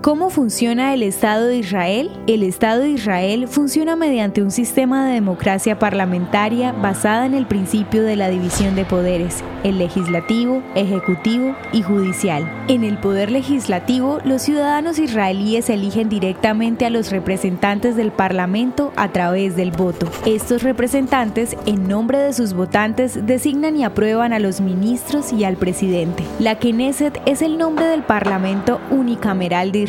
¿Cómo funciona el Estado de Israel? El Estado de Israel funciona mediante un sistema de democracia parlamentaria basada en el principio de la división de poderes, el legislativo, ejecutivo y judicial. En el poder legislativo, los ciudadanos israelíes eligen directamente a los representantes del Parlamento a través del voto. Estos representantes, en nombre de sus votantes, designan y aprueban a los ministros y al presidente. La Knesset es el nombre del Parlamento unicameral de Israel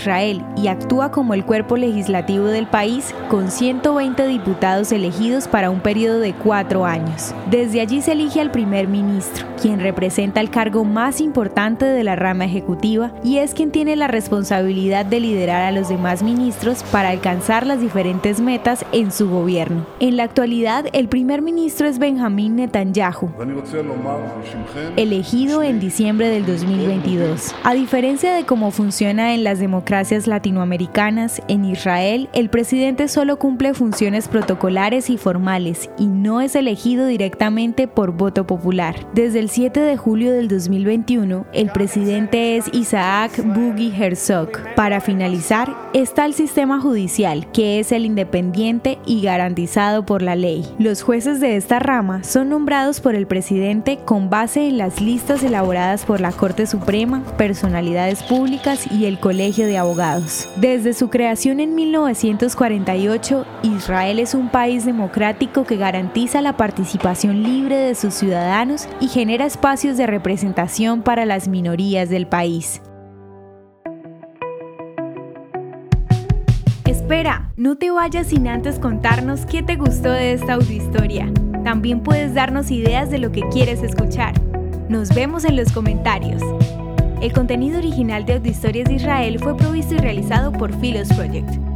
y actúa como el cuerpo legislativo del país con 120 diputados elegidos para un periodo de cuatro años. Desde allí se elige al primer ministro, quien representa el cargo más importante de la rama ejecutiva y es quien tiene la responsabilidad de liderar a los demás ministros para alcanzar las diferentes metas en su gobierno. En la actualidad, el primer ministro es Benjamín Netanyahu, elegido en diciembre del 2022. A diferencia de cómo funciona en las democracias, democracias latinoamericanas, en Israel, el presidente solo cumple funciones protocolares y formales y no es elegido directamente por voto popular. Desde el 7 de julio del 2021, el presidente es Isaac Boogie Herzog. Para finalizar, está el sistema judicial, que es el independiente y garantizado por la ley. Los jueces de esta rama son nombrados por el presidente con base en las listas elaboradas por la Corte Suprema, personalidades públicas y el Colegio de abogados. Desde su creación en 1948, Israel es un país democrático que garantiza la participación libre de sus ciudadanos y genera espacios de representación para las minorías del país. Espera, no te vayas sin antes contarnos qué te gustó de esta audiohistoria. También puedes darnos ideas de lo que quieres escuchar. Nos vemos en los comentarios. El contenido original de Audiohistorias de Israel fue provisto y realizado por Philos Project.